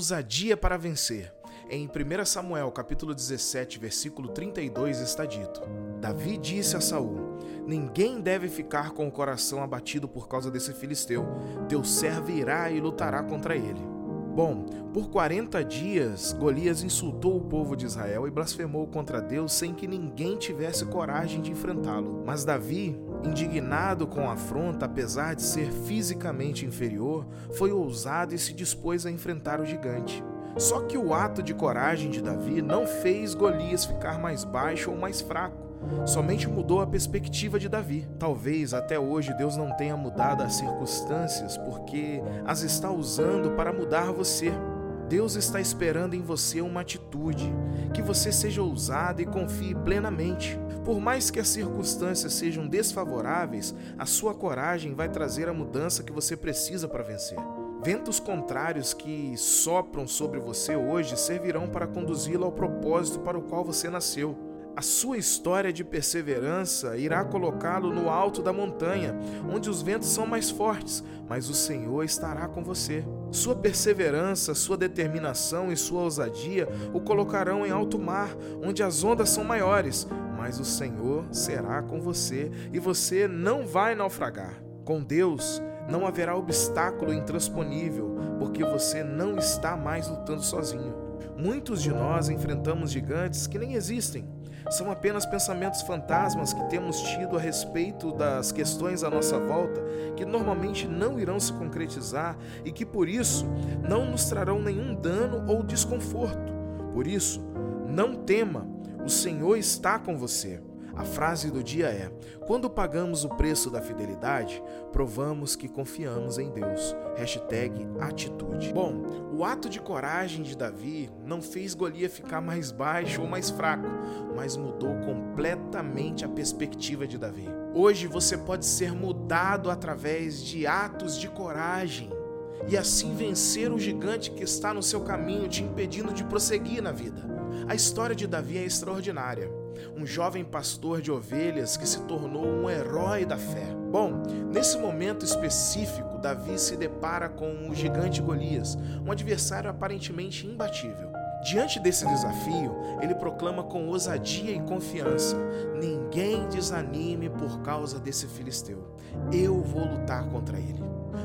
ousadia para vencer. Em 1 Samuel, capítulo 17, versículo 32 está dito: Davi disse a Saul: Ninguém deve ficar com o coração abatido por causa desse filisteu. Teu servo irá e lutará contra ele. Bom, por 40 dias, Golias insultou o povo de Israel e blasfemou contra Deus sem que ninguém tivesse coragem de enfrentá-lo. Mas Davi, indignado com a afronta, apesar de ser fisicamente inferior, foi ousado e se dispôs a enfrentar o gigante. Só que o ato de coragem de Davi não fez Golias ficar mais baixo ou mais fraco somente mudou a perspectiva de Davi. Talvez até hoje Deus não tenha mudado as circunstâncias porque as está usando para mudar você. Deus está esperando em você uma atitude, que você seja ousado e confie plenamente. Por mais que as circunstâncias sejam desfavoráveis, a sua coragem vai trazer a mudança que você precisa para vencer. Ventos contrários que sopram sobre você hoje servirão para conduzi-lo ao propósito para o qual você nasceu. A sua história de perseverança irá colocá-lo no alto da montanha, onde os ventos são mais fortes, mas o Senhor estará com você. Sua perseverança, sua determinação e sua ousadia o colocarão em alto mar, onde as ondas são maiores, mas o Senhor será com você e você não vai naufragar. Com Deus, não haverá obstáculo intransponível, porque você não está mais lutando sozinho. Muitos de nós enfrentamos gigantes que nem existem são apenas pensamentos fantasmas que temos tido a respeito das questões à nossa volta, que normalmente não irão se concretizar e que por isso não nos trarão nenhum dano ou desconforto. Por isso, não tema, o Senhor está com você. A frase do dia é: Quando pagamos o preço da fidelidade, provamos que confiamos em Deus. Hashtag atitude. Bom, o ato de coragem de Davi não fez Golias ficar mais baixo ou mais fraco, mas mudou completamente a perspectiva de Davi. Hoje você pode ser mudado através de atos de coragem e assim vencer o gigante que está no seu caminho te impedindo de prosseguir na vida. A história de Davi é extraordinária um jovem pastor de ovelhas que se tornou um herói da fé. Bom, nesse momento específico, Davi se depara com o gigante Golias, um adversário aparentemente imbatível. Diante desse desafio, ele proclama com ousadia e confiança: Ninguém desanime por causa desse filisteu. Eu vou lutar contra ele.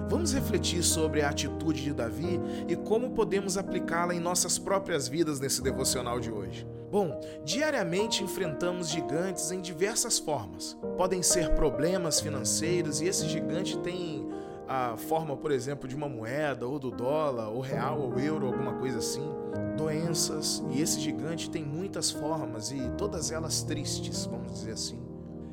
Vamos refletir sobre a atitude de Davi e como podemos aplicá-la em nossas próprias vidas nesse devocional de hoje. Bom, diariamente enfrentamos gigantes em diversas formas. Podem ser problemas financeiros e esse gigante tem a forma, por exemplo, de uma moeda, ou do dólar, ou real, ou euro, alguma coisa assim. Doenças, e esse gigante tem muitas formas e todas elas tristes, vamos dizer assim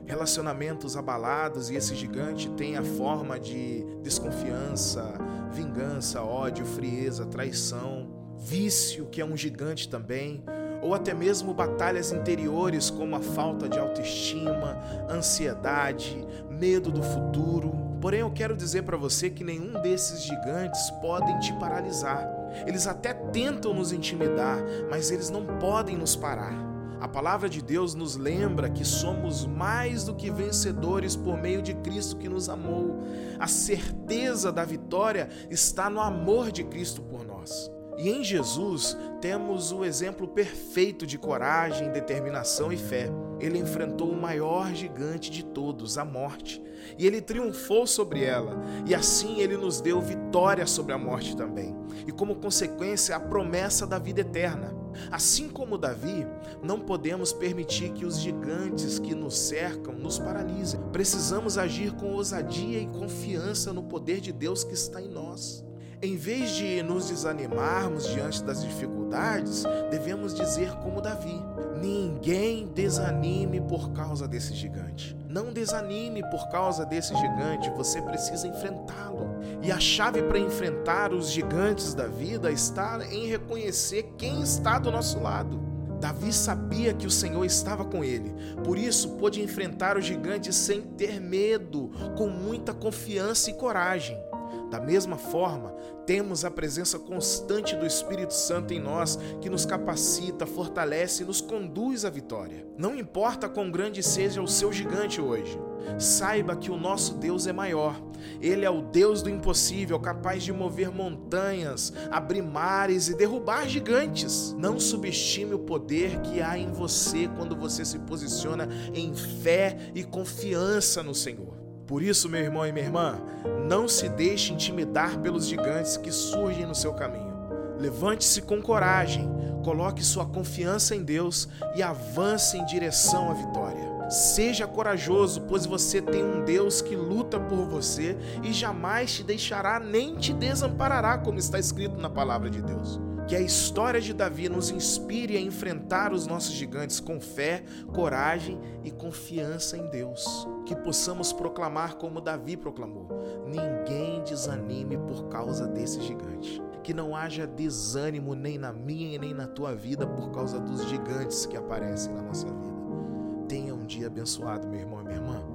relacionamentos abalados e esse gigante tem a forma de desconfiança, vingança, ódio, frieza, traição, vício, que é um gigante também, ou até mesmo batalhas interiores como a falta de autoestima, ansiedade, medo do futuro. Porém, eu quero dizer para você que nenhum desses gigantes podem te paralisar. Eles até tentam nos intimidar, mas eles não podem nos parar. A palavra de Deus nos lembra que somos mais do que vencedores por meio de Cristo que nos amou. A certeza da vitória está no amor de Cristo por nós. E em Jesus temos o exemplo perfeito de coragem, determinação e fé. Ele enfrentou o maior gigante de todos, a morte, e ele triunfou sobre ela, e assim ele nos deu vitória sobre a morte também, e como consequência, a promessa da vida eterna. Assim como Davi, não podemos permitir que os gigantes que nos cercam nos paralisem. Precisamos agir com ousadia e confiança no poder de Deus que está em nós. Em vez de nos desanimarmos diante das dificuldades, devemos dizer como Davi: Ninguém desanime por causa desse gigante. Não desanime por causa desse gigante, você precisa enfrentá-lo. E a chave para enfrentar os gigantes da vida está em reconhecer quem está do nosso lado. Davi sabia que o Senhor estava com ele, por isso pôde enfrentar o gigante sem ter medo, com muita confiança e coragem. Da mesma forma, temos a presença constante do Espírito Santo em nós, que nos capacita, fortalece e nos conduz à vitória. Não importa quão grande seja o seu gigante hoje, Saiba que o nosso Deus é maior. Ele é o Deus do impossível, capaz de mover montanhas, abrir mares e derrubar gigantes. Não subestime o poder que há em você quando você se posiciona em fé e confiança no Senhor. Por isso, meu irmão e minha irmã, não se deixe intimidar pelos gigantes que surgem no seu caminho. Levante-se com coragem, coloque sua confiança em Deus e avance em direção à vitória. Seja corajoso, pois você tem um Deus que luta por você e jamais te deixará nem te desamparará, como está escrito na palavra de Deus. Que a história de Davi nos inspire a enfrentar os nossos gigantes com fé, coragem e confiança em Deus. Que possamos proclamar como Davi proclamou: ninguém desanime por causa desse gigante. Que não haja desânimo nem na minha e nem na tua vida por causa dos gigantes que aparecem na nossa vida. Tenha um dia abençoado, meu irmão e minha irmã.